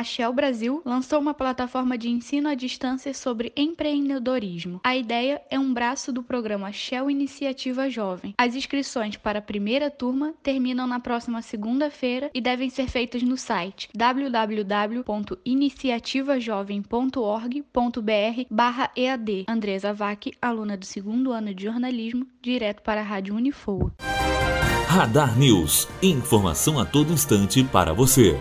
a Shell Brasil lançou uma plataforma de ensino à distância sobre empreendedorismo. A ideia é um braço do programa Shell Iniciativa Jovem. As inscrições para a primeira turma terminam na próxima segunda-feira e devem ser feitas no site www.iniciativajovem.org.br/ead. Andresa Vac, aluna do segundo ano de jornalismo, direto para a Rádio Unifoa. Radar News. Informação a todo instante para você.